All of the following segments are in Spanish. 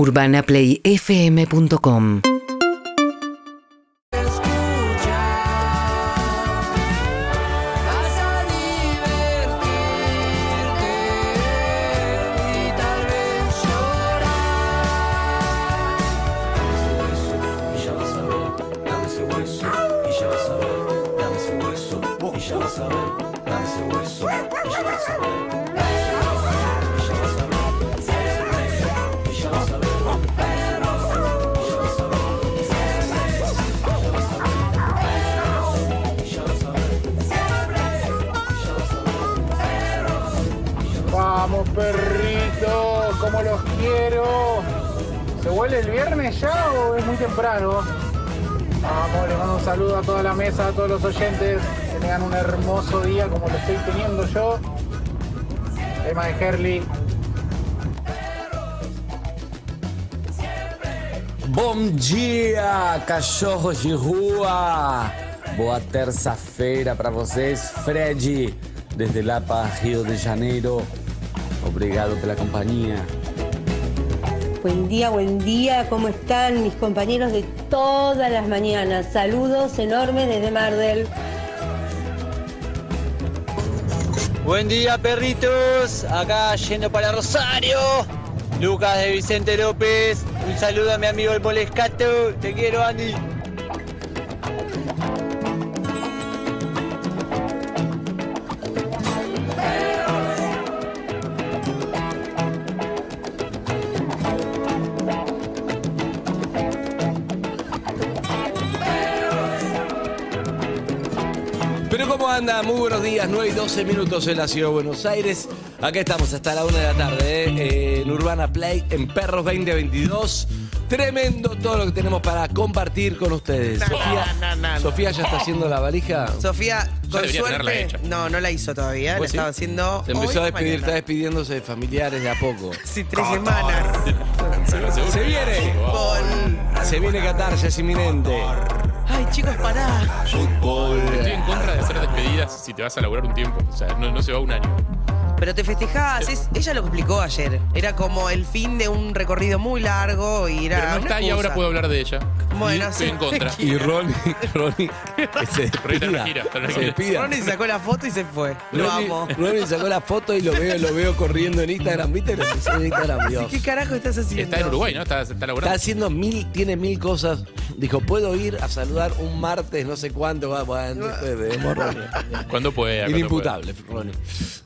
UrbanaPlayFM.com cachorros de rua! Boa terça-feira para vocês, Fred, desde Lapa, Rio de Janeiro. Obrigado pela companhia. Buen día, buen día, ¿cómo están mis compañeros de todas las mañanas? Saludos enormes desde Mardel. Buen día, perritos. Acá yendo para Rosario. Lucas de Vicente López. Un saludo a mi amigo el Molescato. Te quiero, Andy. Anda? Muy buenos días, 9 y 12 minutos en la ciudad de Buenos Aires. Acá estamos hasta la 1 de la tarde, ¿eh? Eh, en Urbana Play, en Perros 2022. Tremendo todo lo que tenemos para compartir con ustedes. Sofía, Sofía ya está haciendo la valija. Sofía, con suerte, no, no la hizo todavía, la estaba haciendo Se empezó hoy a despedir, está despidiéndose de familiares de a poco. Sí, tres semanas. Se viene. Con... Se viene Qatar, ya es inminente. Ay, chicos, pará. Fútbol. Estoy en contra de hacer si te vas a laburar un tiempo. O sea, no, no se va un año. Pero te festejás, es- ella lo explicó ayer. Era como el fin de un recorrido muy largo y era. Pero no una está y excusa. ahora puedo hablar de ella. Bueno, estoy sí. en contra. Y Ronnie, Ronnie, que se Ronnie está en despida. la gira, está en la Se gira. despida. Ronnie sacó la foto y se fue. Lo Ronnie, amo. Ronnie sacó la foto y lo veo, lo veo corriendo en Instagram. ¿Viste lo que hice en Instagram? Dios. ¿Qué carajo estás haciendo? Está en Uruguay, ¿no? Está, está Está laburando. haciendo mil, tiene mil cosas. Dijo, ¿puedo ir a saludar un martes, no sé cuánto? Va, bueno, después vemos, Ronnie. Cuando pueda. cuando Inimputable, Ronnie.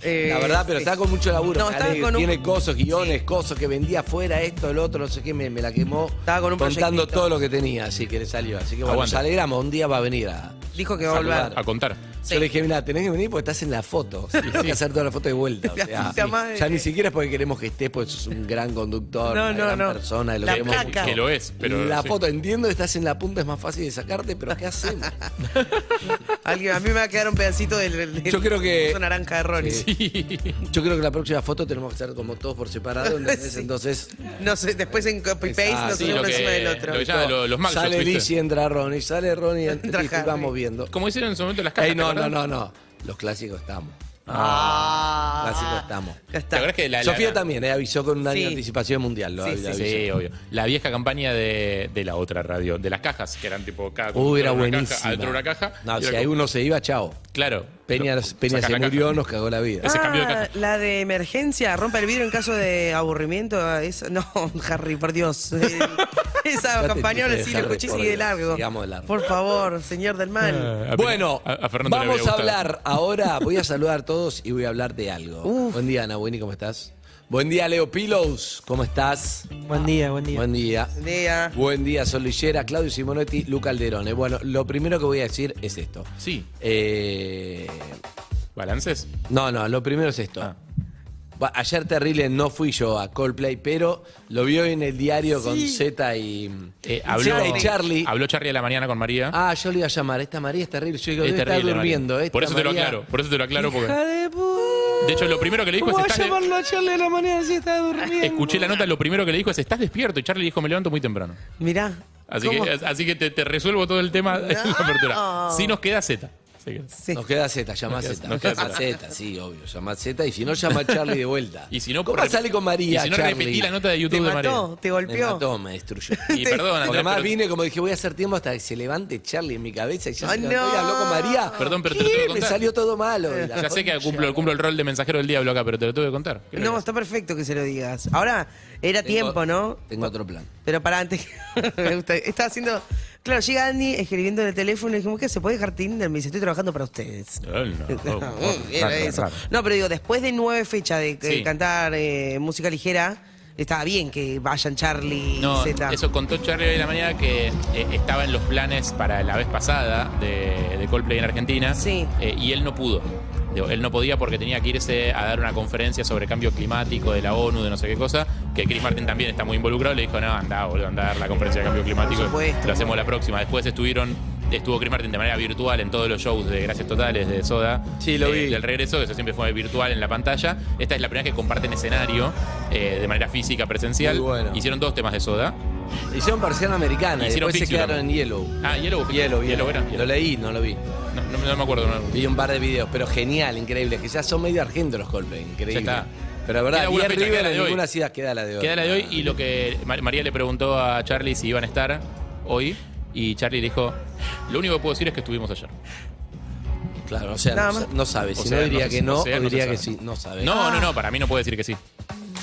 Eh, La verdad, pero está con mucho laburo. No, estaba con un- Tiene cosas, guiones, cosas que vendía afuera, esto, el otro, no sé qué, me, me la quemó. Estaba con un contando proyectito. todo lo que tenía, así que le salió. Así que bueno, Aguante. nos alegramos. Un día va a venir a. Dijo que va a volver. A contar. Sí. Yo le dije, mira, tenés que venir porque estás en la foto. Tenés que hacer toda la foto de vuelta. o La sea, puta madre. ya ni siquiera es porque queremos que estés, porque sos un gran conductor, No, una no, gran no. persona. y Lo La queremos caca. mucho. Que lo es, pero. la sí. foto, entiendo que estás en la punta, es más fácil de sacarte, pero ¿qué hacemos? Alguien, a mí me va a quedar un pedacito del, del Yo creo que- naranja de Ronnie. Sí. Yo creo que la próxima foto tenemos que estar como todos por separado. Sí. Entonces, No sé, después en copy paste Ah, nos sí, uno encima del otro. lo lo- los mugshots, sale. Lizzie, entra Ronnie, sale Ronnie, entra Harry. vamos viendo. Como hicieron en su momento las cajas. Ey, no, ¿te no, no, no. Los clásicos estamos. Ah, Clásicos estamos. Ya ¿Te está. acuerdas que la, la- Sofía la- también, eh, avisó con un año Sí. de anticipación mundial. Lo, Sí, avisó. Obvio. La vieja campaña de, de la otra radio, de las cajas, que eran tipo cada Uy, era una. Caja, adentro de una caja. No, y si era ahí como- uno se iba, chao. Claro. Peña, Peña se la murió, caja. nos cagó la vida. Ese cambio de Ah, caja. la de emergencia, rompe el vidrio en caso de aburrimiento. esa- no, Harry, por Dios. Eh, Esa campaña sí lo Harry, escuché y de largo. Sigamos de largo. Por favor, señor del mal. Ah, a- Bueno, a- a Fernando le vamos a gustado. hablar ahora. Voy a saludar a todos y voy a hablar de algo. Buen día, Ana Winnie, ¿cómo estás? Buen día, Leo Pillows, ¿cómo estás? Buen día, buen día. Buen día. Día. Buen día, Sol Lillera, Claudio Simonetti, Luca Alderone. Bueno, lo primero que voy a decir es esto. Sí. Eh, ¿Balances? no, no, lo primero es esto. Ah. Ayer terrible no fui yo a Coldplay, pero lo vio en el diario con Z y, Eh, Zeta habló, y Charlie. Habló Charlie a la mañana con María. Ah, yo le iba a llamar. Esta María es terrible. Yo digo, es debe terrible, durmiendo. esta Por eso te lo aclaro. Por eso te lo aclaro. Porque... De De hecho, lo primero que le dijo ¿Cómo es: de- llamarlo a Charlie a la mañana si está durmiendo? Escuché la nota, lo primero que le dijo es: Estás despierto. Y Charlie dijo: Me levanto muy temprano. Mirá. Así ¿Cómo? que, así que te, te resuelvo todo el tema en la apertura. Sí nos queda Z. Sí. Nos queda Z, llama Nos queda- Z. nos queda Llama Z, sí, obvio. Llama Z y si no, llama a Charlie de vuelta. Y si no, ¿Cómo rep- sale con María? Y si no, Charlie? repetí la nota de Te YouTube de María. mató, te Me golpeó. mató, me destruyó. Y perdón, Porque además pero- vine como dije, voy a hacer tiempo hasta que se levante Charlie en mi cabeza y ya Ay, se levantó y no. habló con María. Perdón, pero te ¿Qué? lo tengo que Me contar. salió todo malo. Y la Ya sé que concha. cumplo, cumplo el rol de mensajero del diablo acá, pero te lo tuve que contar. ¿Qué No, está perfecto que se lo digas. Ahora, era Tengo- tiempo, ¿no? Tengo otro plan. Pero para antes, me gusta. Estaba haciendo. Claro, llega Andy escribiendo en el teléfono y dijimos, ¿qué? ¿Se puede dejar Tinder? Me dice, estoy trabajando para ustedes. No, Era eso. pero digo, después de nueve fechas de, de Sí. cantar eh, música ligera, estaba bien que vayan Charlie No, y Z. eso contó Charlie hoy en la mañana que eh, estaba en los planes para la vez pasada de, de Coldplay en Argentina. Sí. eh, y él no pudo. Digo, él no podía porque tenía que irse a dar una conferencia sobre cambio climático de la ONU, de no sé qué cosa, que Chris Martin también está muy involucrado. Le dijo, no, anda, boludo, anda a dar la conferencia de cambio climático. Lo hacemos la próxima. Después estuvieron, estuvo Chris Martin de manera virtual en todos los shows de Gracias Totales de Soda. Sí, lo eh, vi. Del regreso, eso siempre fue virtual en la pantalla. Esta es la primera vez que comparten escenario eh, de manera física, presencial. Muy bueno. Hicieron dos temas de Soda. Hicieron persiana americana y Hicieron después se quedaron en. Yellow. Ah, Yellow. Yellow, Yellow era. Lo leí, no lo vi. No, no- no me acuerdo. no. Vi un par de videos, pero genial, increíble. Que ya son medio argentos los Coldplay, increíble. Ya está. Pero la verdad, Queda una bien fecha, River queda la en ninguna ciudad queda la de hoy. Queda la de hoy y lo que Mar- María le preguntó a Charlie si iban a estar hoy y Charlie le dijo, lo único que puedo decir es que estuvimos ayer. Claro, o sea, no, no sabe. O Si sea, no diría no que no, o sea, o no se diría que sí. No sabe. No, no, no, para mí no puede decir que sí.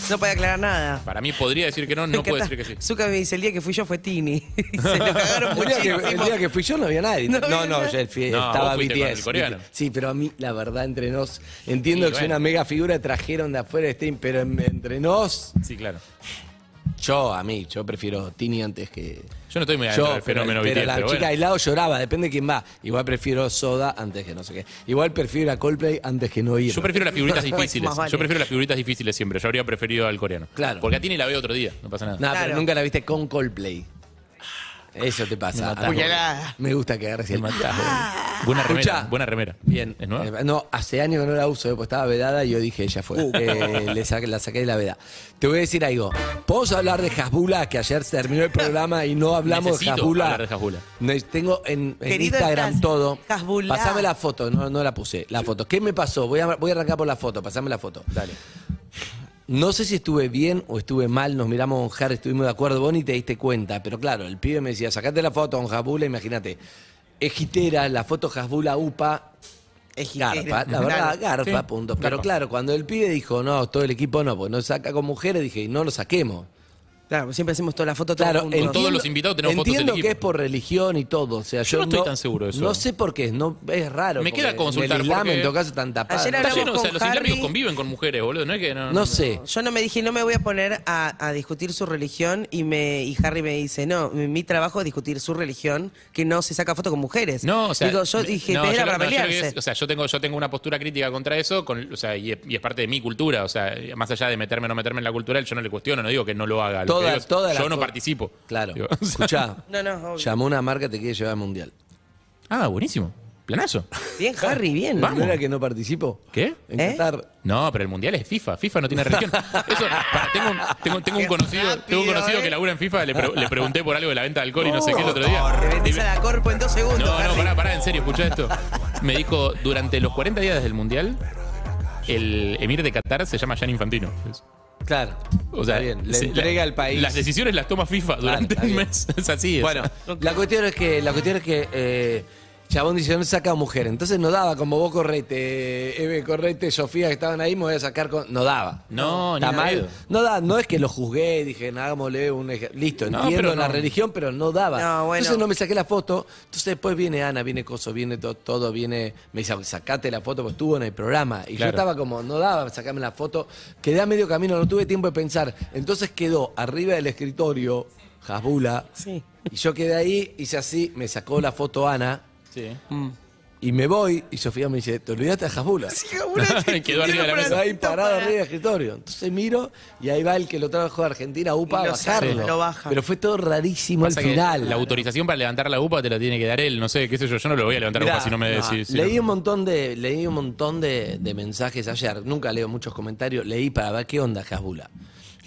No puede aclarar nada. Para mí podría decir que no, no puede decir que sí. Zucca me dice, el día que fui yo fue Tini. Se lo cagaron El día, que, muchísimo. el día que fui yo no había nadie. No No, había no, nadie. yo el fui- No, estaba vos fuiste con BTS. el coreano. Sí, pero a mí, la verdad, entre nos. Entiendo que soy bueno. una mega figura, trajeron de afuera de stream, pero en- entre nos, Sí, claro. Yo, a mí, yo prefiero Tini antes que. Yo no estoy muy adentro del pero, fenómeno pero BTS, la pero chica bueno. al lado lloraba, depende de quién va. Igual prefiero Soda antes que no sé qué. Igual prefiero a Coldplay antes que no ir. Yo prefiero las figuritas difíciles. Más vale. Yo prefiero las figuritas difíciles siempre. Yo habría preferido al coreano. Claro. Porque a Tini la veo otro día, no pasa nada. No, Claro. pero nunca la viste con Coldplay. Eso te pasa. Me Puñalada. Me gusta que agarres Te el matás, boludo. Buena remera, Escuchá. buena remera. Bien. ¿Es nueva? Eh, no, hace años que no la uso, eh, porque estaba vedada y yo dije, ella fue. Uh. Eh, le saqué- la saqué de la veda. Te voy a decir algo. ¿Podemos hablar de Hasbula? Que ayer se terminó el programa y no hablamos Necesito de Hasbula. hablar de Hasbula. Ne- Tengo en, en Querido Instagram todo. Hasbula. Pasame la foto, no, no la puse. La foto. ¿Qué me pasó? Voy a, voy a arrancar por la foto. Pasame la foto. Dale. No sé si estuve bien o estuve mal, nos miramos con Harry, estuvimos de acuerdo, vos ni te diste cuenta, pero claro, el pibe me decía, sacate la foto con Hasbula, imagínate, es gitera, la foto Hasbula UPA, garpa, la verdad, garpa, Sí, punto. Pero claro, cuando el pibe dijo, no, todo el equipo no, pues no saca con mujeres, dije, no lo saquemos. Claro, siempre hacemos toda la foto Claro, en todos los invitados tenemos fotos del entiendo que equipo. es por religión y todo, o sea, Yo yo, no estoy tan seguro de eso. No sé por qué, no, es raro. Me queda consultar, En el Islam, porque- en todo caso, están tapadas. Ayer Está hablamos lleno, o sea, con los islámicos Harry. conviven con mujeres, boludo. No es que no. No sé. Yo no me dije, no me voy a poner a, a discutir su religión y me y Harry me dice, no, mi, mi trabajo es discutir su religión, que no se saca foto con mujeres. No, o sea, Digo, yo me- dije, no, era yo para no, yo lo que pelearse. es- o sea, yo tengo, yo tengo una postura crítica contra eso, con, o sea, y es, y es parte de mi cultura. O sea, más allá de meterme o no meterme en la cultura, yo no le cuestiono, no digo que no lo haga. Lo Toda- digo yo no participo. Claro. Digo, o sea- Escuchá, No, no, obvio. llamó una marca que te quiere llevar al mundial. Ah, buenísimo. Planazo. Bien, Harry, bien. Vamos. ¿No era que no participo? ¿Qué? En ¿Eh? Qatar. No, pero el mundial es FIFA. FIFA no tiene religión. Eso, para, tengo, un- tengo, tengo un Qué conocido, rápido, tengo un conocido ¿eh? que labura en FIFA. Le, pre- le pregunté por algo de la venta de alcohol y no sé qué el otro día. Y vendés me- a la corpo en dos segundos, No, no, Harry. pará, pará, en serio, escucha esto. Me dijo, durante los 40 días desde el Mundial, el emir de Qatar se llama Jan Infantino. Es- Claro. O sea, Está bien, le se- entrega la- al país. Las decisiones las toma FIFA durante está un bien. mes. Es así. es. Bueno, la cuestión es que, la cuestión es que eh, Chabón dice, no saca mujer. Entonces no daba, como vos correte, Eve correte, Sofía que estaban ahí, me voy a sacar con. No daba. No, ni pedo. No da, no es que lo juzgué, dije, hagámosle un ej- Listo, No, entiendo pero la no. religión, pero no daba. No, bueno. Entonces no me saqué la foto. Entonces después viene Ana, viene Coso, viene to- todo, viene. Me dice, sacate la foto, pues estuvo en el programa. Y yo Claro. estaba como, no daba sacarme la foto. Quedé a medio camino, no tuve tiempo de pensar. Entonces quedó arriba del escritorio, Hasbula. Sí. Y yo quedé ahí, hice así, me sacó la foto Ana. Sí. Y me voy, y Sofía me dice, ¿te olvidaste de Hasbula? Quedó arriba de la Quedó mesa. ahí parado arriba del escritorio. Entonces miro y ahí va el que lo trajo de Argentina, UPA, Y a lo saca, bajarlo. lo baja. Pero fue todo rarísimo Pasa al que final. La autorización para levantar la UPA te la tiene que dar él, no sé, qué sé yo, yo no lo voy a levantar Mirá, UPA si no me no, decís. si leí no- un montón de leí un montón de, de mensajes ayer. Nunca leo muchos comentarios. Leí para ver qué onda Hasbula.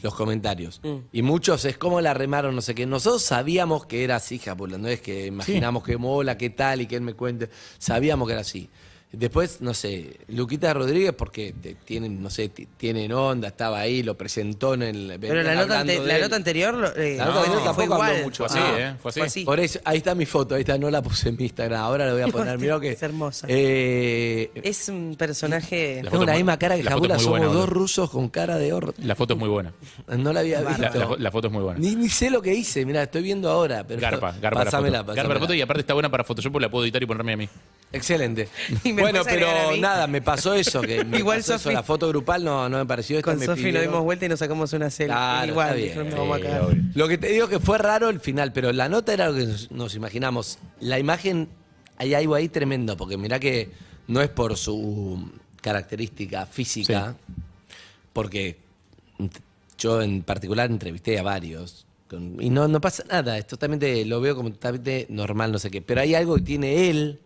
Los comentarios. Mm. Y muchos es como la remaron, no sé qué. Nosotros sabíamos que era así, Japula, no es que imaginamos que mola, qué tal y que él me cuente. Sabíamos que era así. Después, no sé, Luquita Rodríguez, porque te- tienen, no sé, tienen onda, estaba ahí, lo presentó en el. Pero la nota, ante- la nota anterior lo- eh, La nota no, anterior fue igual. mucho. Fue así, Ah. ¿eh? Fue así. Fue así. Por eso, ahí está mi foto, ahí está, no la puse en mi Instagram, ahora la voy a poner. Mirá que. Es hermosa. Eh, Es un personaje. La tengo la misma cara que Jabula, somos buena, dos rusos con cara de horror. La foto es muy buena. No la había visto. la fo- la foto es muy buena. Ni, ni sé lo que hice, mira, estoy viendo ahora. Pero Garpa, garpa la foto. Pásamela, Garpa la pásamela. foto y aparte está buena para Photoshop, porque la puedo editar y ponerme a mí. Excelente. Y me bueno, pero nada, me pasó eso. Que me Igual pasó eso, Sofi- La foto grupal no, no me pareció esta. Con me Sofi nos dimos vuelta y nos sacamos una. Claro, Igual, está bien. dijeron, "No, vamos a Sí, cagar". obvio. Lo que te digo que fue raro el final, pero la nota era lo que nos, nos imaginamos. La imagen, hay algo ahí tremendo, porque mirá que no es por su característica física, porque yo en particular entrevisté a varios. con- y no, no pasa nada, es totalmente, lo veo como totalmente normal, no sé qué. Pero hay algo que tiene él.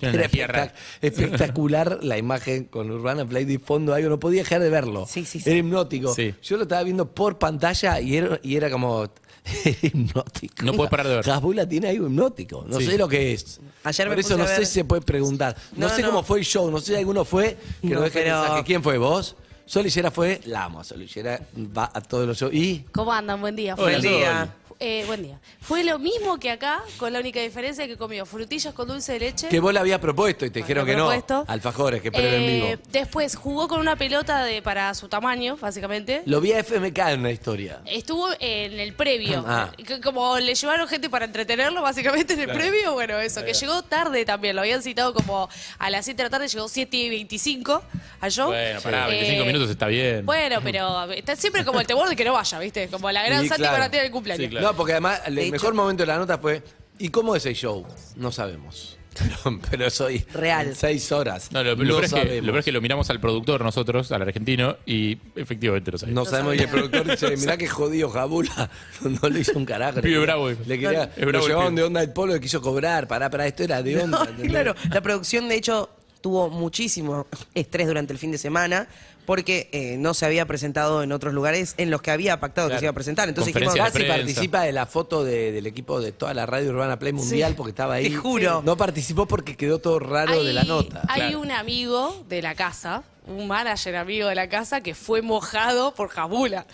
Era espectac- espectacular la imagen con Urbana Play de fondo, algo no podía dejar de verlo. Sí, sí, sí. Era hipnótico. Sí. Yo lo estaba viendo por pantalla y era, y era como hipnótico. No puedes parar de ver. Hasbula tiene algo hipnótico. No Sí. sé lo que es. Ayer por me eso no sé si se puede preguntar. No, No, sé no. cómo fue el show, no sé si alguno fue. Que No, no, deje pero- mensaje. ¿Quién fue vos? Sol Lillera fue, la amo a Sol Lillera, va a todos los shows. Y ¿Cómo andan? Buen día. Buen día. Eh, buen día. Fue lo mismo que acá, con la única diferencia que comió frutillas con dulce de leche. que vos le habías propuesto y te dijeron que no. propuesto. Alfajores, que prueben Eh, vivo. Después jugó con una pelota de para su tamaño, básicamente. Lo vi a FMK en una historia. Estuvo en el previo. Ah. Como le llevaron gente para entretenerlo, básicamente en el previo, bueno, eso, que llegó tarde también. Lo habían citado como a las 7 de la tarde, llegó 7 y 25 al show. Bueno, pará, Eh, 25 minutos está bien. Bueno, pero está siempre como el temor de que no vaya, ¿viste? Como la gran Sí, Santi claro. Maratea del cumpleaños. Sí, claro. No, porque además el De hecho- mejor momento de la nota fue ¿y cómo es el show? No sabemos. Pero, pero soy Real. seis horas. No, lo, lo no peor es que, lo peor es que lo miramos al productor nosotros, al argentino, y efectivamente lo sabemos. No sabemos y el productor dice, mirá que jodido Jabula, no le hizo un carajo. Pibe bravo. Le quería, Es bravo lo el llevaban pibe. de onda el polo, le quiso cobrar, pará, pará, esto era de onda. No, ¿entendés? claro, la producción de hecho tuvo muchísimo estrés durante el fin de semana porque eh, no se había presentado en otros lugares en los que había pactado que se iba a presentar. Entonces dijimos, Conferencia de Casi prensa. participa de la foto de- del equipo de toda la radio urbana Play Mundial porque estaba ahí. Te juro. No participó porque quedó todo raro de la nota. Hay Claro. un amigo de la casa, un manager amigo de la casa, que fue mojado por Jabula.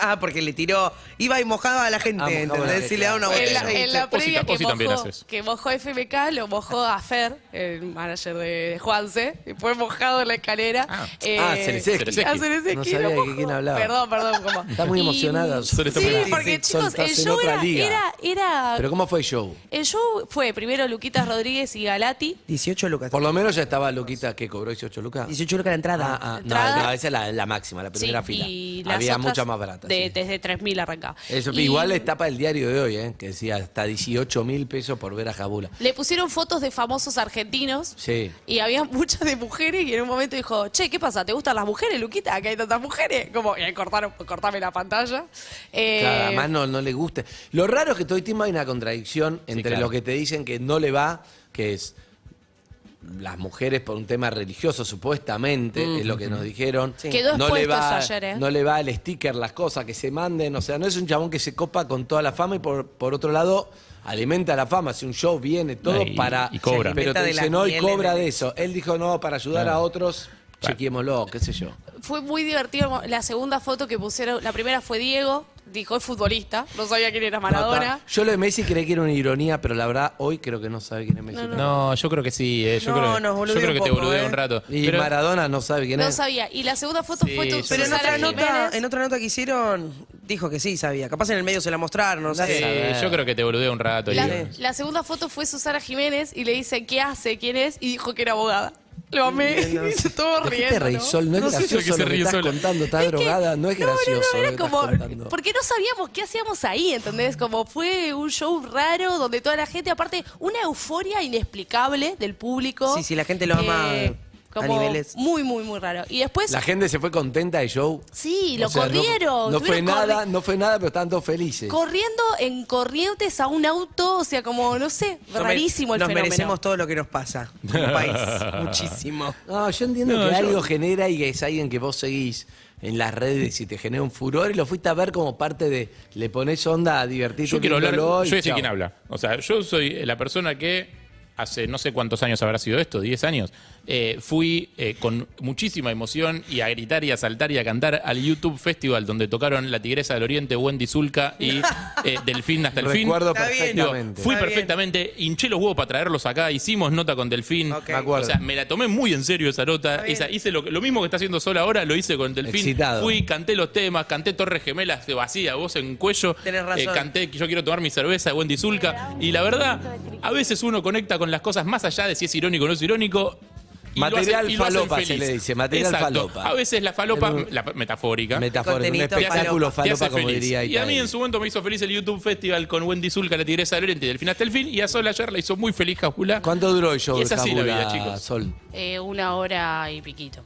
Ah, porque le tiró, iba y mojaba a la gente, Ah, mojaba a la ¿entendés? gente, Si le daba una claro. En la, botella. en la Osi previa ta- que también mojó, hace eso. que mojó FMK, lo mojó a Fer, el manager de, de Juanse, y fue mojado en la escalera. Ah. Ah, Cerezeski. a Cerezeski No lo sabía de mojó. quién hablaba. Perdón, perdón. ¿cómo? Está muy Y- emocionada. Sol está Sí, muy- porque sí, chicos, el estás en show otra era, liga. era, era- Pero ¿cómo fue el show? El show fue primero Luquitas Rodríguez y Galati. 18 lucas. Por lo menos ya estaba Luquita que cobró 18 lucas. 18 lucas la entrada. Ah, ah, no, Entrada. no, esa es la, la máxima, la primera Sí, fila. y las Había otras mucha más barata. De- sí. Desde 3.000 arrancaba. Eso, Y igual está para el diario de hoy, ¿eh? que decía hasta 18 mil pesos por ver a Jabula. Le pusieron fotos de famosos argentinos. Sí. Y había muchas de mujeres y en un momento dijo, che, ¿qué pasa? ¿Te gustan las mujeres, Luquita? Acá hay tantas mujeres. Como, y ahí cortaron, cortame la pantalla. Eh, Claro, además no, no le guste. Lo raro es que todo el tiempo hay una contradicción entre claro. lo que te dicen que no le va, que es las mujeres por un tema religioso, supuestamente, es lo que nos dijeron. Sí. Quedó no le va, ayer, ¿eh? No le va el sticker, las cosas que se manden. O sea, no es un chabón que se copa con toda la fama y por, por otro lado alimenta la fama. Si un show viene todo Y- para. y cobra. Pero te dice no y cobra de- eso. Él dijo no, para ayudar Claro. a otros, chequémoslo, qué sé yo. Fue muy divertido. La segunda foto que pusieron, la primera fue Diego, dijo es futbolista, no sabía quién era Maradona. Nota. Yo lo de Messi creí que era una ironía, pero la verdad hoy creo que no sabe quién es Messi. No, yo creo que sí, eh, yo No, creo, nos yo boludea creo un que te poco, boludea eh. un rato. Y Pero- Maradona no sabe quién No es. sabía. Y la segunda foto Sí, fue tu, Pero en otra, nota, en otra nota que hicieron, dijo que sí sabía. Capaz en el medio se la mostraron, no Sí, sé. yo creo que te boludea un rato. La, la segunda foto fue Susana Jiménez y le dice qué hace, quién es, y dijo que era abogada. Lo amé, y se estuvo ¿De qué riendo. te reís, ¿no? Sol? No es No sé gracioso lo que ríe estás sola. contando. Está Es que- drogada. No es no, gracioso No, no, era que estás como. Porque no sabíamos qué hacíamos ahí, ¿entendés? Como fue un show raro donde toda la gente, aparte, una euforia inexplicable del público. Sí, sí, la gente lo ama. Como niveles. muy, muy, muy raro. Y después, La gente se fue contenta del show. sí, O lo sea, corrieron. No, fue nada, corri- no fue nada, pero estaban todos felices. Corriendo en corrientes a un auto, o sea, como, no sé, rarísimo el Nos fenómeno. merecemos todo lo que nos pasa como país. Muchísimo. No, yo entiendo No, que yo- algo genera y que es alguien que vos seguís en las redes y te genera un furor y lo fuiste a ver como parte de le pones onda a divertirte. Yo quiero hablar, yo sé chao. quién habla. O sea, yo soy la persona que hace no sé cuántos años habrá sido esto, 10 años, eh, fui eh, con muchísima emoción y a gritar y a saltar y a cantar al YouTube Festival donde tocaron La Tigresa del Oriente, Wendy Zulka y eh, Delfín hasta el fin. Recuerdo bien. perfectamente. Fui Está bien. perfectamente, hinché los huevos para traerlos acá, hicimos nota con Delfín. Ok. Me acuerdo. O sea, me la tomé muy en serio esa nota. Está bien. Esa, hice lo, lo mismo que está haciendo Sol ahora, lo hice con Delfín. Excitado. Fui, canté los temas, canté Torres Gemelas de vacía, voz en cuello. Tenés razón. Eh, canté que yo quiero tomar mi cerveza de Wendy Zulka. Y la verdad, a veces uno conecta con las cosas más allá de si es irónico o no es irónico. Y Material hacen- y lo hacen falopa se le dice, material Exacto. falopa. A veces la falopa, la metafórica, un Contenito espectáculo falopa, como feliz. diría Y a mí en su momento me hizo feliz el YouTube Festival con Wendy Zulka, la tigresa del Oriente, del fin hasta el fin. Y a Sol ayer la hizo muy feliz Jabula. ¿Cuánto duró el show Y de es así la vida, chicos. Sol? Eh, una hora y piquito.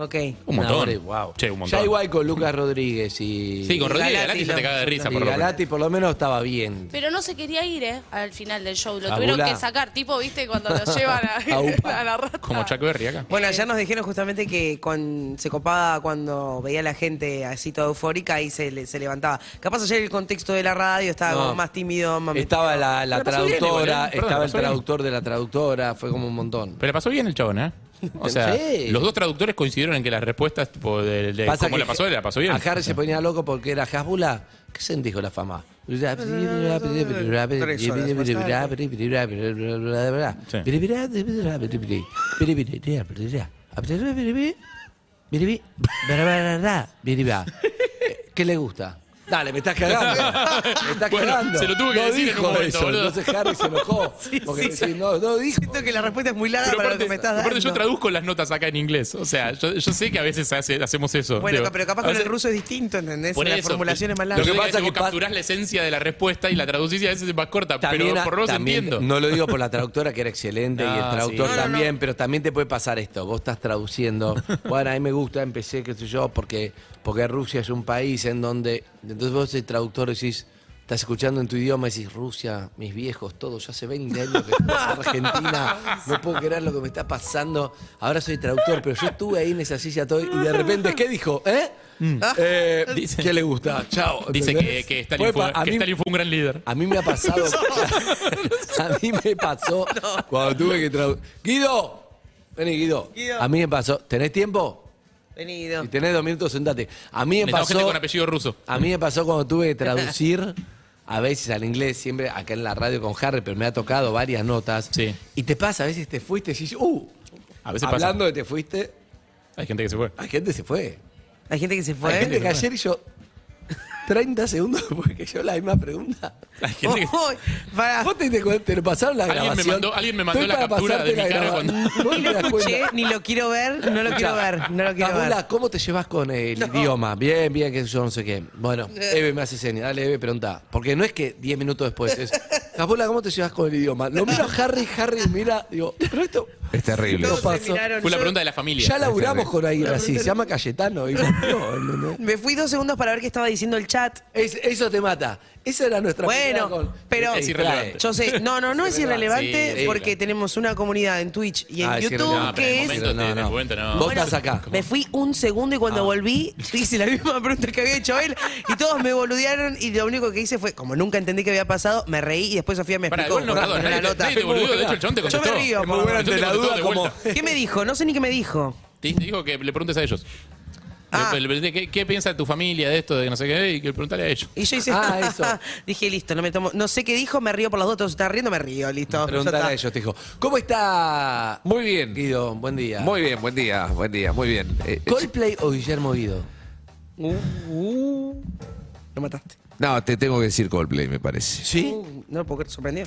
Ok. Un Una montón. hora y- wow. Che, un montón. Ya igual con Lucas Rodríguez y... Sí, con Rodríguez Galati, Galati se te caga de risa y por lo menos. Galati por lo menos estaba bien. Pero no se quería ir, ¿eh? Al final del show. Lo tuvieron que sacar, tipo, ¿viste? Cuando lo llevan a, A UPA. a la rata. Como Chuck Berry acá. Bueno, ayer nos dijeron justamente que con, se copaba cuando veía a la gente así toda eufórica y se, le- se levantaba. Capaz ayer el contexto de la radio estaba No. como más tímido, más Estaba la, la Pero pasó bien traductora, igual, ¿eh? Perdón, estaba el pasó bien. traductor de la traductora, fue como un montón. Pero le pasó bien el chabón, ¿eh? O sea, Sí. los dos traductores coincidieron en que las respuestas, tipo, de, de Pasa cómo que la pasó, la pasó bien. A Harry se ponía loco porque era Hasbula. ¿Qué se dijo la fama? ¿Qué le gusta? Dale, me estás cagando. Me estás Bueno, cagando. se lo tuve que no decir en dijo un momento, eso. boludo. Entonces Harry se enojó. porque sí. sí, no, no dijo. Siento que la respuesta es muy larga Pero para aparte, lo que me estás dando. aparte yo traduzco las notas acá en inglés. O sea, yo, yo sé que a veces hace- hacemos eso. Bueno, Digo, pero capaz a con el veces- ruso es distinto, ¿entendés? Por la eso, formulación es más larga. Lo que pasa es que que vos capturás la esencia de la respuesta y la traducís y a veces es más corta, También, pero por lo menos también- entiendo. No lo digo por la traductora que era excelente y el traductor sí. No, no, también, pero también te puede pasar esto. Vos estás traduciendo. Bueno, a mí me gusta, empecé, qué sé yo, porque, porque Rusia es un país en donde. Entonces vos, el traductor, decís. Estás escuchando en tu idioma y decís, Rusia, mis viejos, todos, yo hace 20 años que estoy en Argentina, no puedo creer lo que me está pasando. Ahora soy traductor, pero yo estuve ahí en esa silla todo y de repente, ¿qué dijo? ¿Eh? Eh, Dice- ¿Qué le gusta? Chao. Dice que, que Stalin, fue, pa- a que mí- Stalin fue un gran líder. a mí me ha pasado. a mí me pasó cuando tuve que traducir. Guido, vení, Guido. Guido. A mí me pasó. ¿Tenés tiempo? Venido. Si tenés dos minutos, sentate. A mí me Necesitamos gente pasó. con apellido ruso. A mí me pasó cuando tuve que traducir. A veces al inglés, siempre acá en la radio con Harry, pero me ha tocado varias notas. Sí. Y te pasa, a veces te fuiste y dices, uh, A veces pasa. hablando de te fuiste, Hay gente que se fue. hay gente que se fue. Hay gente que se Hay fue. gente que ayer y yo, 30 segundos después que yo la misma pregunta. Hay gente que... Uy, pará. Vos te, te lo pasaron la Alguien me grabación. mandó- alguien me mandó Estoy la para captura pasarte de mi la cara grabación. cuando- Vos Ni te lo das cuenta. escuché, ni lo quiero ver, no lo quiero ver, no lo quiero Cabula, ver. ¿cómo te llevas con el idioma? Bien, bien, que yo no sé qué. Bueno, Eve me hace señas. Dale, Eve, pregunta. Porque no es que 10 minutos después es. ¿cómo te llevas con el idioma? Lo miro a Harry, Harry mira, digo, pero esto. Es terrible. Todos Todos se pasó. miraron, Fue la yo pregunta de la familia. Ya laburamos con alguien así, se llama Cayetano. Y no, ¿entendés? Me fui dos segundos para ver qué estaba diciendo el chat. Es- eso te mata. Esa era nuestra Bueno, con- pero Es irrelevante. yo sé, no, no, no es irrelevante Sí, porque claro. tenemos una comunidad en Twitch y en Ah, es YouTube irrelevante. No, pero en que el es momento, No, en el no. momento no. Vos estás acá. Me fui un segundo y cuando Ah. volví hice la misma pregunta que había hecho él y todos me boludearon y lo único que hice fue, como nunca entendí qué había pasado, me reí y después Sofía me Pará, explicó igual no, perdón, en la nadie, te- nota. nadie te boludeó, de hecho el chabón te Yo me contestó. río, Es muy por- buena ante la contestó duda de como. vuelta. ¿Qué me dijo? No sé ni qué me dijo. Te dijo que le preguntes a ellos. Ah. Le- le pregunté, ¿qué, qué piensa tu familia de esto, de que no sé qué? Y que preguntale a ellos. Y yo hice Ah, eso. Dije, listo, no me tomo, no sé qué dijo, me río por las dos, todos están riendo, me río, listo. Preguntar ya está. a ellos, te dijo. ¿Cómo está? Muy bien. Guido, buen día. Muy bien, buen día, buen día, muy bien. Eh, eh, ¿Coldplay o Guillermo Guido? Uh, uh, lo mataste. No, te tengo que decir Coldplay, me parece. ¿Sí? Uh, no puedo creer, sorprendió.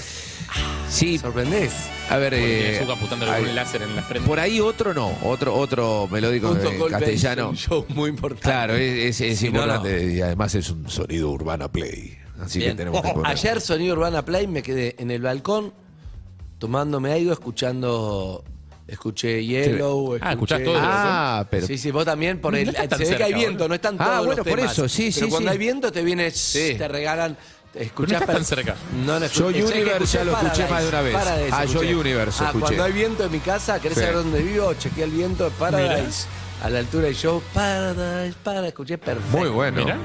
Sí, ¿Sorprendés? a ver, Porque eh, Zucca apuntándole hay- con un láser en la frente. por ahí otro no, otro otro melódico Justo Coldplay castellano. es un show muy importante. Claro, es, es- es Sí, no, importante y además es un sonido urbana play. Así Bien. que tenemos que poner- Ayer Sonido Urbana Play me quedé en el balcón tomándome algo, escuchando Escuché Yellow. Ah, escuchás todo. Ah, pero. Sí, sí, vos también por el. se ve que hay viento, no están Ah, todos bueno, los por temas. eso, sí, Pero sí, cuando sí. hay viento te viene, Sí. te regalan. Escuchás no tan cerca. No, no, Yo Universe ya lo escuché Paradise, más de una vez. Paradise Ah, yo escuché. Universe Ah, escuché. cuando hay viento en mi casa, ¿querés Sí. saber dónde vivo? Chequeé el viento de Paradise. A la altura del show, Paradise, Paradise, escuché perfecto. Muy bueno. Mirá,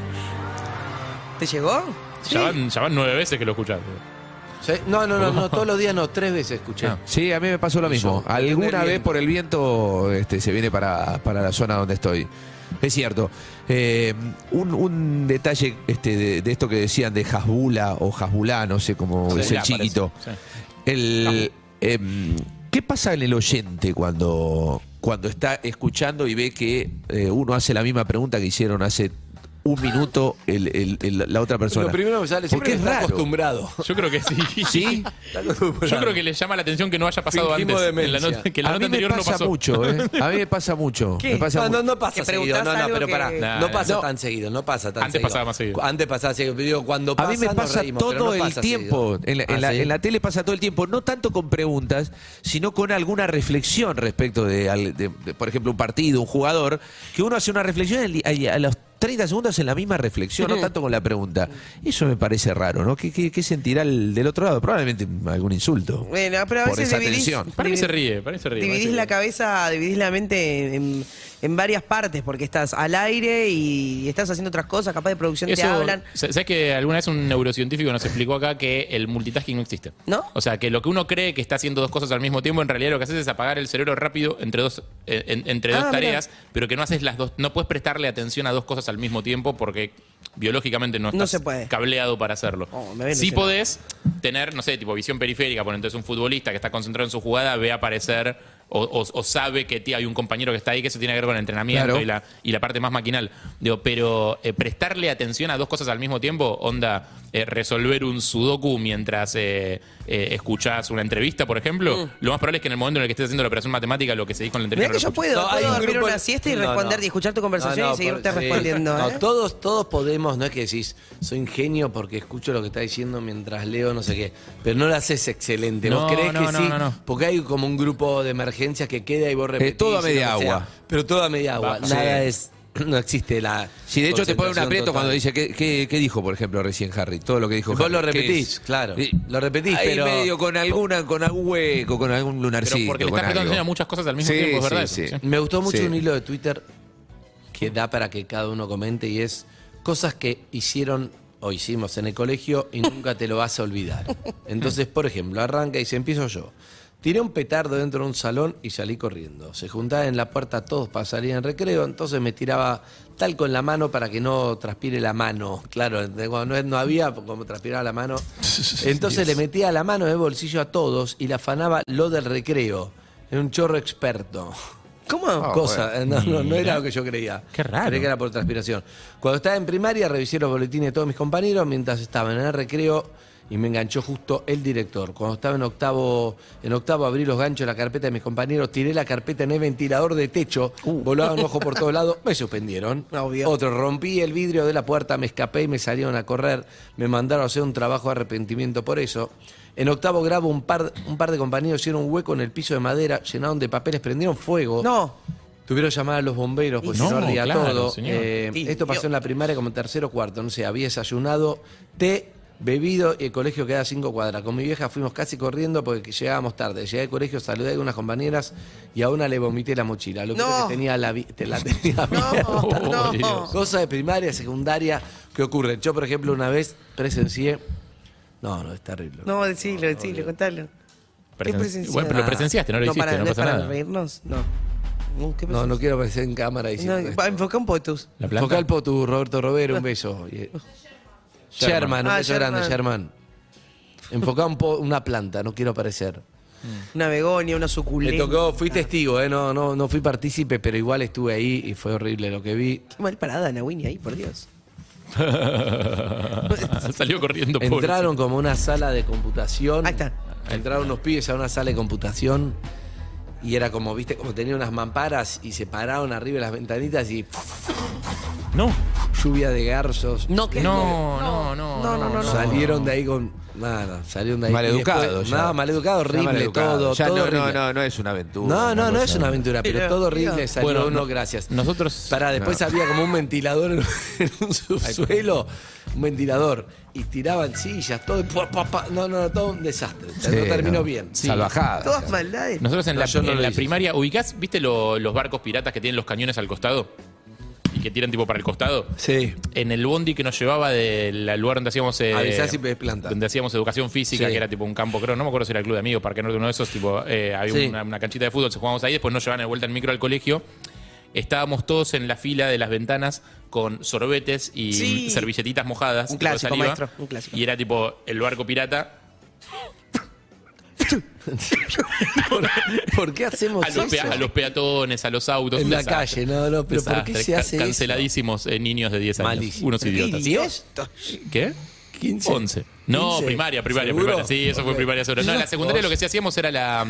¿Te llegó? ya, van, ya van nueve veces que lo escuchás. Sí, No, no, no, no, todos los días no, tres veces escuché. Ah. Sí, a mí me pasó lo mismo. Yo, Alguna vez por el viento este, se viene para, para la zona donde estoy. Es cierto. Eh, un, un detalle este, de, de esto que decían de Hasbula o Hasbulá, no sé cómo Sí, es el chiquito. El, em, ¿Qué pasa en el oyente cuando, cuando está escuchando y ve que eh, uno hace la misma pregunta que hicieron hace un minuto el- el- el- la otra persona? Lo primero que sale Porque es es está raro. acostumbrado. Yo creo que sí. ¿Sí? Yo creo que les llama la atención que no haya pasado Fingimos antes. En la nota- que la a nota mí me anterior no pasa pasó. mucho, ¿eh? A mí me pasa mucho. ¿Qué? Me pasa No, no, no pasa seguido. No, no, pero que- pará. Nah, no pasa no. tan seguido, no pasa tan Antes seguido. pasaba más seguido. Antes pasaba seguido. pero Digo, cuando A pasa, mí me pasa reímos, todo no el pasa tiempo. seguido. En la, en ¿Ah, la- sí? en la tele pasa todo el tiempo, no tanto con preguntas, sino con alguna reflexión respecto de, al- de- de, por ejemplo, un partido, un jugador, que uno hace una reflexión a los 30 segundos en la misma reflexión, no tanto con la pregunta. Eso me parece raro, ¿no? ¿Qué, qué- qué sentirá el del otro lado? Probablemente algún insulto. Bueno, pero a por veces esa dividís, tensión. Para mí se ríe, para mí se ríe. dividís la cabeza, dividís la mente en, en varias partes, porque estás al aire y estás haciendo otras cosas, capaz de producción te hablan. ¿Sabes que alguna vez un neurocientífico nos explicó acá que el multitasking no existe? ¿No? O sea, que lo que uno cree que está haciendo dos cosas al mismo tiempo, en realidad lo que haces es apagar el cerebro rápido entre dos, eh, en- entre Ah, dos mira. tareas, pero que no haces las dos, no puedes prestarle atención a dos cosas al mismo tiempo porque biológicamente no No estás se puede. cableado para hacerlo. Oh, me sí podés tener, no sé, tipo visión periférica, por entonces un futbolista que está concentrado en su jugada ve aparecer o, o- o sabe que hay un compañero que está ahí, que eso tiene que ver con el entrenamiento Claro. y, la, y la parte más maquinal. Digo, pero eh, prestarle atención a dos cosas al mismo tiempo, onda, eh, resolver un sudoku mientras eh, eh, escuchás una entrevista, por ejemplo, lo más probable es que en el momento en el que estés haciendo la operación matemática, lo que seguís con la Mirá entrevista. que yo no lo puedo, No, hay puedo un dormir grupo- una siesta y No, responder no. y escuchar tu conversación No, no, y seguirte por- sí. respondiendo. No, ¿eh? todos, todos podemos, no es que decís, soy ingenio porque escucho lo que está diciendo mientras leo no sé qué, pero no lo haces excelente. ¿Vos No, crees no, que no, sí? no, no. Porque hay como un grupo de emergencias que queda y vos repetís. todo a y media lo que sea. agua. Pero todo a media agua. Va, Nada sí. es, no existe la. Si de hecho te pone un aprieto total. cuando dice, ¿qué, qué, qué dijo, por ejemplo, recién Harry? Todo lo que dijo Vos Harry. lo ¿Qué repetís, claro. Sí. Lo repetís, Ahí pero. medio con alguna, con algún hueco, con algún lunarcito. Pero porque le con estás prestando algo. atención a muchas cosas al mismo Sí, tiempo, es sí, verdad. sí. eso, sí. Me gustó mucho Sí. un hilo de Twitter que da para que cada uno comente y es cosas que hicieron o hicimos en el colegio y nunca te lo vas a olvidar. Entonces, por ejemplo, arranca y se empiezo yo. Tiré un petardo dentro de un salón y salí corriendo. Se juntaban en la puerta todos para salir en recreo, entonces me tiraba tal con la mano para que no transpire la mano. Claro, cuando no, había, como transpiraba la mano. Entonces le metía la mano de bolsillo a todos y le afanaba lo del recreo. Era un chorro experto. ¿Cómo? Ah, Cosa, eh, no, no, no Mira. era lo que yo creía. Qué raro. Creí que era por transpiración. Cuando estaba en primaria, revisé los boletines de todos mis compañeros mientras estaban en el recreo y me enganchó justo el director. Cuando estaba en octavo, en octavo abrí los ganchos de la carpeta de mis compañeros, tiré la carpeta en el ventilador de techo, volaban ojos por todos lados, me suspendieron. Obvio. Otro, rompí el vidrio de la puerta, me escapé y me salieron a correr. Me mandaron a hacer un trabajo de arrepentimiento por eso. En octavo grado, un par, un par de compañeros hicieron un hueco en el piso de madera, llenaron de papeles, prendieron fuego. No. Tuvieron que llamar a los bomberos, pues No, si no ardía claro, todo. Eh, esto pasó en la primaria como tercero o cuarto, no sé, había desayunado, té, bebido y el colegio queda a cinco cuadras. Con mi vieja fuimos casi corriendo porque llegábamos tarde. Llegué al colegio, saludé a algunas compañeras y a una le vomité la mochila. Lo que No. tenía la, vi- te la tenía abierta. No, no. Cosa de primaria, secundaria, ¿qué ocurre? Yo, por ejemplo, una vez presencié... No, no, es terrible. No, decilo, decilo, contalo. ¿Qué Presen- presenciaste? Bueno, pero lo presenciaste, no lo hiciste, para, no pasa para nada. reírnos? No. No, ¿qué No, presenciaste? no quiero aparecer en cámara diciendo No, va, enfoca un poco tus. La planta. Focal Potu, Roberto Robero, un beso. Y- Sherman, un Ah, beso grande, Sherman. Sherman. Enfocá un po- una planta, no quiero aparecer. Una begonia, una Me suculenta. tocó, fui testigo, eh, no, no, no fui partícipe, pero igual estuve ahí y fue horrible lo que vi. Qué mal parada Ana Winnie ahí, por Dios. Salió corriendo. Entraron como a una sala de computación. Ahí está. Entraron unos pibes a una sala de computación y era como, viste, como tenía unas mamparas y se pararon arriba de las ventanitas y. No. lluvia de garzos. No, que No, no, no. No, no, no, no. Salieron de ahí con. Nada, salieron de ahí. Maleducado después- ya. Nada, maleducado, horrible, maleducado. todo. Ya todo no, horrible. no, no, no es una aventura. No, no, no es una aventura, pero, Pero, todo horrible salió Bueno, uno, no- gracias. Nosotros. Para, después había como un ventilador en, en un subsuelo, un ventilador, y tiraban sillas, todo, pa, pa, pa. no, no, todo un desastre. Sí, no terminó no. bien. Salvajada. Todas maldades. Nosotros en No, la, yo no en lo la hice. primaria, ¿ubicás? ¿Viste lo- los barcos piratas que tienen los cañones al costado? Y que tiran tipo para el costado. Sí. En el bondi que nos llevaba del lugar donde hacíamos. eh, y planta. Donde hacíamos educación física, Sí. que era tipo un campo, creo, no me acuerdo si era el Club de Amigos, Parque Norte, uno de esos, tipo, eh, había Sí. una, una canchita de fútbol, se jugábamos ahí, después nos llevaban de vuelta en micro al colegio. Estábamos todos en la fila de las ventanas con sorbetes y Sí. servilletitas mojadas. Un tipo de clásico, saliva, maestro, un clásico. Y era tipo el barco pirata ¿Por, por qué hacemos a los, eso? a los peatones, a los autos. En un la desastre. calle, no, no, pero ¿por qué Desastre. se Ca- hace eso? Canceladísimos eh, niños de 10 años. Malísimo. Unos idiotas. Dios. ¿Qué? 15. 11. No, 15. primaria, primaria, ¿Seguro? primaria. Sí, eso fue primaria seguro. No, en la secundaria Vos- lo que sí hacíamos era la.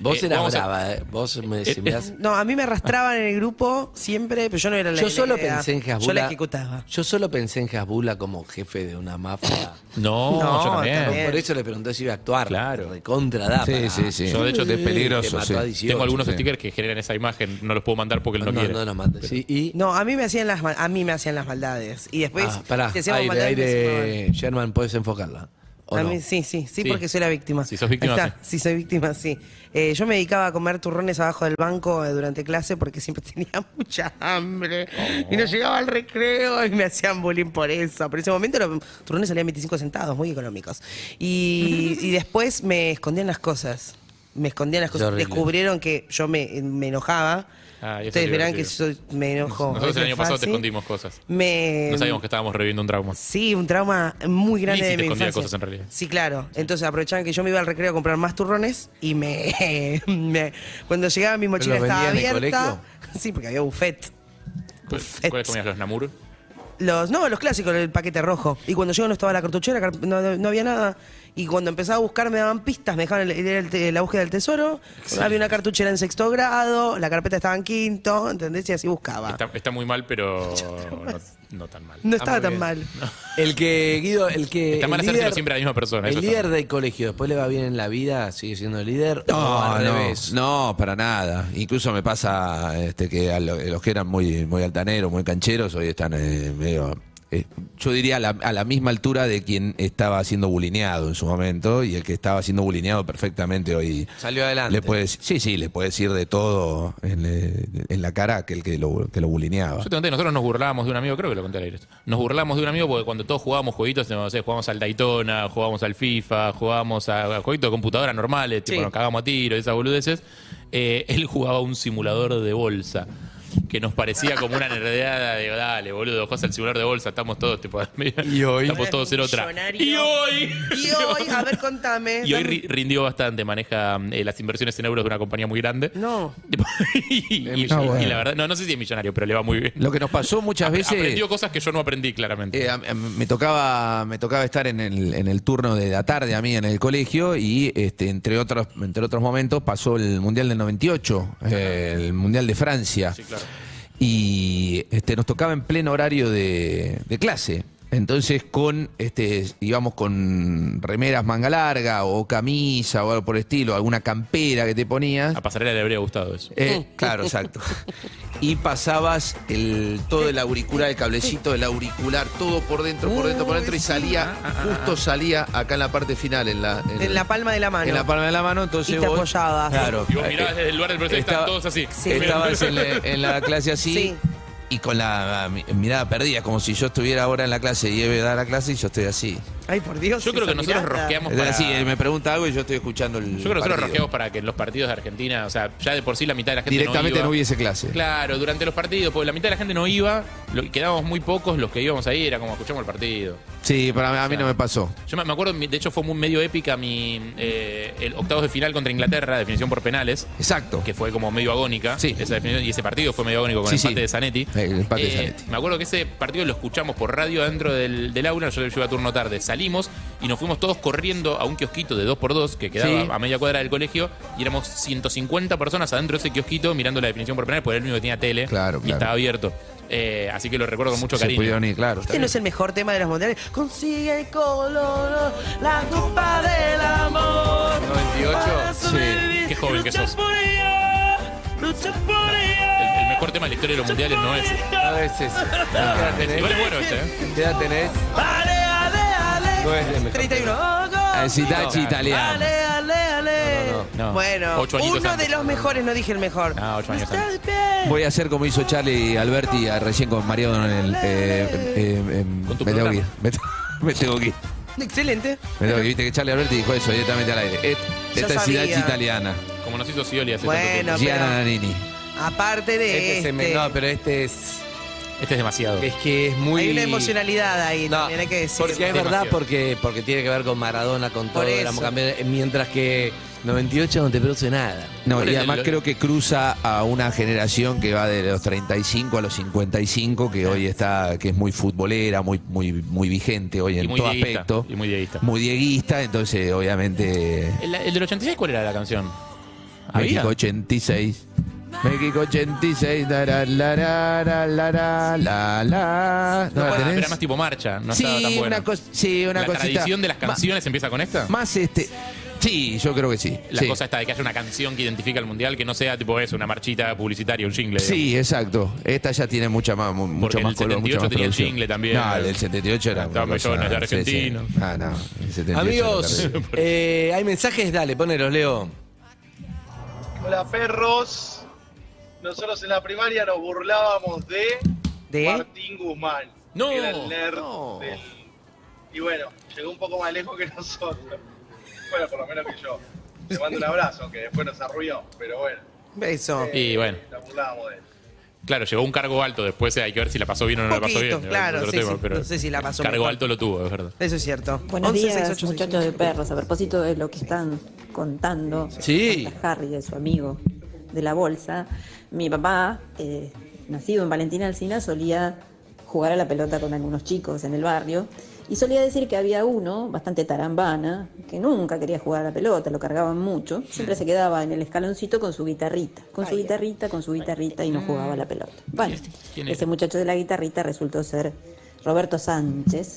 Vos eh, eras vamos a- brava, ¿eh? Vos me, Eh, me eh, No, a mí me arrastraban en el grupo siempre, pero yo no era la Yo la solo pensé en Yo la Hasbula. ejecutaba. Yo solo pensé en Hasbula como jefe de una mafia. No, No, yo también. también. Por eso le pregunté si iba a actuar. Claro. Contra da. Sí, para- sí, sí. Yo, de hecho, es peligroso. Te mató sí. a 18. Tengo algunos sí. stickers que generan esa imagen. No los puedo mandar porque él no, No, quiere. no nos mates. Sí, y. No, a mí me hacían las mal- a mí me hacían las maldades. Y después Ah, pará, si hacíamos aire, maldades, me aire. Sherman, puedes enfocarla. Mí sí, sí, sí, Sí. porque soy la víctima. Si sos víctima, Ahí está. Sí, soy víctima, sí. Eh, yo me dedicaba a comer turrones abajo del banco eh, durante clase porque siempre tenía mucha hambre. Y no llegaba al recreo y me hacían bullying por eso. Por ese momento los turrones salían 25 centavos, muy económicos. Y, y después me escondían las cosas. Me escondían las cosas. horrible. Descubrieron que yo me, me enojaba. Ah, y eso Ustedes es verán que soy, me enojo. Nosotros el año pasado te escondimos cosas. Me, No sabíamos que estábamos reviviendo un trauma. Sí, un trauma muy grande de te mi escondía infancia. cosas en realidad. Sí, claro. Entonces aprovechaban que yo me iba al recreo a comprar más turrones y me, me- cuando llegaba mi mochila ¿Pero los estaba vendían en el abierta. Sí, porque había buffet. ¿Cuáles comías? ¿Los Namur? Los, no, los clásicos, el paquete rojo. Y cuando yo no estaba la cartuchera, car- no, no- no había nada. Y cuando empezaba a buscar me daban pistas, me dejaban el- el- el la búsqueda del tesoro. Había una cartuchera en sexto grado, la carpeta estaba en quinto, ¿entendés? Y así buscaba. Está, está muy mal, pero no, no tan mal. no Ah, estaba muy tan bien. mal. El que, Guido, el que. Está mal el hacérselo líder- siempre a la misma persona. El está líder mal. del colegio, después le va bien en la vida, sigue siendo líder. o No, al no, revés. no, para nada. Incluso me pasa este, que a lo- los que eran muy, muy altaneros, muy cancheros, hoy están eh, medio. Eh, yo diría a la, a la misma altura de quien estaba siendo bulineado en su momento y el que estaba siendo bulineado perfectamente hoy. Salió adelante. Le puedes, sí, sí, le puede decir de todo en, eh, en la cara a aquel que lo, que lo bulineaba. Yo te conté, nosotros nos burlábamos de un amigo, creo que lo conté al aire. esto. Nos burlábamos de un amigo porque cuando todos jugábamos jueguitos, no sé, jugábamos al Daytona, jugábamos al FIFA, jugábamos a, a jueguitos de computadora normales, tipo Sí. nos cagamos a tiro y esas boludeces. eh, él jugaba un simulador de bolsa. Que nos parecía como una nerdeada de dale, boludo, juegas al simulador de bolsa, estamos todos tipo Y hoy. estamos todos en otra. Y hoy Y hoy, a ver, contame. Y hoy ri- rindió bastante, maneja eh, las inversiones en euros de una compañía muy grande. No. y, y- y- Ah, bueno. y la verdad, no, no sé si es millonario, pero le va muy bien. Lo que nos pasó muchas veces. Aprendió cosas que yo no aprendí claramente. Eh, a- a- me tocaba me tocaba estar en el, en el turno de la tarde a mí en el colegio y este entre otros entre otros momentos pasó el mundial del 98 eh, el mundial de Francia Sí, claro. Y este nos tocaba en pleno horario de, de clase entonces con este íbamos con remeras manga larga o camisa o algo por el estilo alguna campera que te ponías A Pasarela le habría gustado eso. eh, claro, exacto. Y pasabas el, todo el auricular, el cablecito del auricular, todo por dentro, por dentro, por dentro, y salía, justo salía acá en la parte final, en la, En la palma de la mano. en la palma de la mano, entonces Y te vos- apoyabas. Claro. Y vos mirabas desde el lugar del profesor y estaban Estaba- todos así. Sí. Estabas en la, en la clase así. Sí. Y con la mi- mirada perdida, como si yo estuviera ahora en la clase y Eve da la clase y yo estoy así. Ay, por Dios. Yo creo que nosotros mirada. rosqueamos para... él me pregunta algo y yo estoy escuchando el. Yo creo que nosotros rosqueamos para que los partidos de Argentina, o sea, ya de por sí la mitad de la gente Directamente no no, iba. hubiese clase. Claro, durante los partidos, porque la mitad de la gente no iba, lo- quedábamos muy pocos los que íbamos ahí, era como escuchamos el partido. Sí, para mí, a mí no me pasó. Yo me acuerdo, de hecho fue muy medio épica mi eh, el octavos de final contra Inglaterra, definición por penales, Exacto. que fue como medio agónica. Sí. Esa definición, y ese partido fue medio agónico con Sí, el empate sí. de Zanetti. El empate de Eh, Zanetti. me acuerdo que ese partido lo escuchamos por radio adentro del, del aula, yo le llevé a turno tarde. Salimos y nos fuimos todos corriendo a un kiosquito de 2x2 que quedaba Sí. a media cuadra del colegio y éramos 150 personas adentro de ese kiosquito mirando la definición por penal porque era el único que tenía tele Claro, y claro. estaba abierto. Eh, así que lo recuerdo con mucho Se cariño. ir, claro. Este no bien. es el mejor tema de los mundiales. Consigue el color, la copa del amor. 98. Sí. Qué joven que sos. El, el mejor tema de la historia de los mundiales no es. A veces. Igual es bueno este, ¿eh? ¿Qué edad tenés? Ale, ale, ale. No es el mejor 31. Ah, No. italiano. Ale, ale, ale. No, no, no. Bueno, Ocho añitos uno antes. de los mejores, no dije el mejor. Ah, ocho años antes. Voy a hacer como hizo Charlie Alberti recién con Mariano en el. eh, eh, eh, Con tu me tengo que ir. programa. Me, te- me tengo que ir. Excelente. Me tengo que ir. Viste que Charlie Alberti dijo eso directamente al aire. Et- Ya Esta es sabía. Sitachi italiana. Como nos hizo Scioli hace Bueno, tanto tiempo. Gianna pero- Nannini. Aparte de Este este, se me- no, pero este es. Este es demasiado. Es que es muy. hay una emocionalidad ahí No, también, hay que decir. porque es verdad, porque, porque tiene que ver con Maradona, con todo, éramos mientras que 98 no te produce nada. No, ¿Cuál y además creo que cruza a una generación que va de los 35 a los 55, que hoy está, que es muy futbolera, muy, muy, muy vigente hoy Y en muy todo dieguista, aspecto. y muy dieguista. Muy dieguista, entonces obviamente El, el del 86, ¿cuál era la canción? ¿Había? México 86. México 86. la, la, la, la, la, la, la, la. ¿No la tenés? era más tipo marcha, no estaba tan sí, bueno. una cosa, sí, una ¿La cosita. tradición de las Ma- canciones empieza con esta? Más este. Sí, yo creo que sí. La sí. cosa está de que haya una canción que identifica el mundial que no sea tipo eso, una marchita publicitaria, un jingle. digamos. Sí, exacto. Esta ya tiene mucha más, mu- mucho en más el color, mucha 78 más tenía el producción. jingle también. No, el del 78 era Estaban una cosa- sí, sí. argentinos. Ah, no. el 78 era Amigos, terrible. eh, hay mensajes, dale, ponelos, Leo. Hola perros. Nosotros en la primaria nos burlábamos de, ¿De? Martín Guzmán. No, que era el nerd no. del- Y bueno, llegó un poco más lejos que nosotros. Bueno, por lo menos que yo. Le mando un abrazo, que después nos arruinó, pero bueno. Eso. Y bueno, Nos burlábamos de él. claro, llegó un cargo alto, después hay que ver si la pasó bien o no la pasó bien. claro, sí, tema, sí. pero No sé si la pasó Cargo mejor. alto lo tuvo, es verdad. Eso es cierto. Buenos 11, días, 68, muchachos de perros. A propósito de lo que están contando, Sí. Harry, de su amigo de la bolsa, mi papá, eh, nacido en Valentina Alcina, solía jugar a la pelota con algunos chicos en el barrio y solía decir que había uno, bastante tarambana, que nunca quería jugar a la pelota, lo cargaban mucho, siempre se quedaba en el escaloncito con su guitarrita, con su guitarrita, con su guitarrita y no jugaba a la pelota. Bueno, quién era? ese muchacho de la guitarrita resultó ser Roberto Sánchez,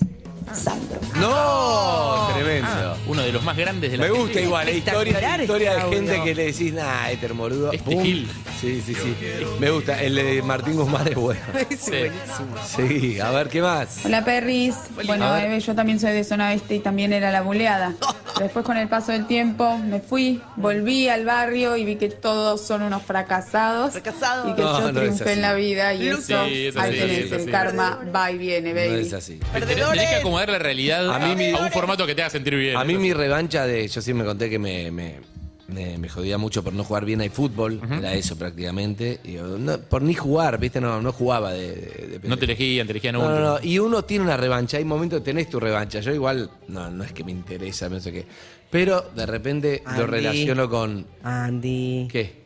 Sandro. No, tremendo. Ah, uno de los más grandes de la Me gusta igual, la historia, Espectacular historia de este gente que le decís, nah, este hermorudo. Este Pum. Gil. Sí, sí, sí. Me gusta. El de Martín Guzmán es bueno. Es buenísimo. Sí, a ver, ¿qué más? Hola Perris, bueno. Eve, yo también soy de zona este y también era la buleada. Después con el paso del tiempo me fui, volví al barrio y vi que todos son unos fracasados Fracasados. y que No, yo no es triunfé así. en la vida y eso Sí, es así, el karma va y viene, No baby. es así. Tenés, tenés que acomodar la realidad A a, mí a un formato que te haga sentir bien. A mí mi revancha de, yo sí me conté que me, me, me- me jodía mucho por no jugar bien al fútbol, era eso prácticamente, y, no, por ni jugar, viste, no, no jugaba de, de- de No te elegían, te elegían No, no, último. no, y uno tiene una revancha, hay momentos que tenés tu revancha, yo igual, no, no es que me interesa, no sé qué, pero de repente lo Andy. relaciono con, Andy. ¿qué?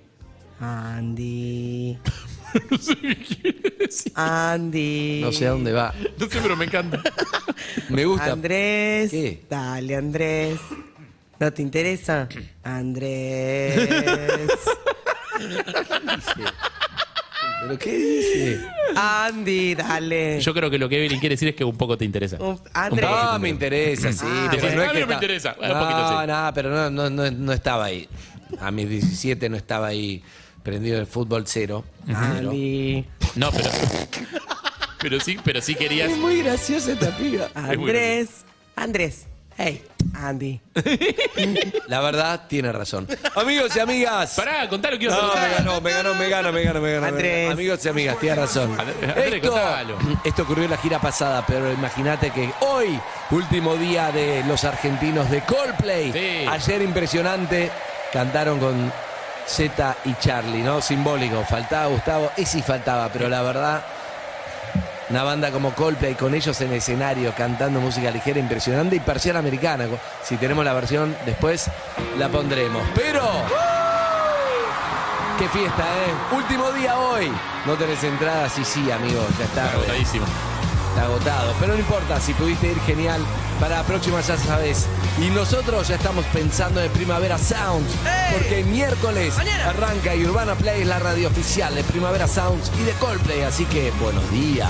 Andy. Andy. No sé a dónde va, No sé, pero me encanta. me gusta. Andrés. ¿Qué? Dale, Andrés. ¿No te interesa? Andrés. ¿Pero qué dice? Andy, dale. Yo creo que lo que Evelyn quiere decir es que un poco te interesa. Andrés. No, me interesa, sí. Ah, pero no es que no me está- interesa, un No, poquito sí. no, pero no, no, no, no estaba ahí. A mis 17 no estaba ahí prendido el fútbol cero. Pero- Andy. No, pero. Pero sí, pero sí querías. Es muy graciosa esta piba. Andrés. Andrés. Hey, Andy. La verdad, tiene razón. Amigos y amigas. Pará, contalo, quiero No, saber. me ganó, me ganó, me ganó, me ganó, me ganó. Andrés. Amigos y amigas, tiene razón. Andrés, Esto, contalo. esto ocurrió en la gira pasada, pero imagínate que hoy, último día de los argentinos de Coldplay. Sí. Ayer impresionante, cantaron con Z y Charlie, ¿no? Simbólico. Faltaba Gustavo, ese faltaba, pero la verdad, una banda como Coldplay con ellos en escenario cantando música ligera impresionante y persiana americana. Si tenemos la versión después la pondremos. Pero Qué fiesta, ¿eh? Último día hoy. No tenés entradas y sí, amigo, ya está. Agotado. Pero no importa, si pudiste ir, genial. Para la próxima ya sabes. Y nosotros ya estamos pensando en Primavera Sounds. Porque miércoles arranca y Urbana Play es la radio oficial de Primavera Sounds y de Coldplay. Así que buenos días.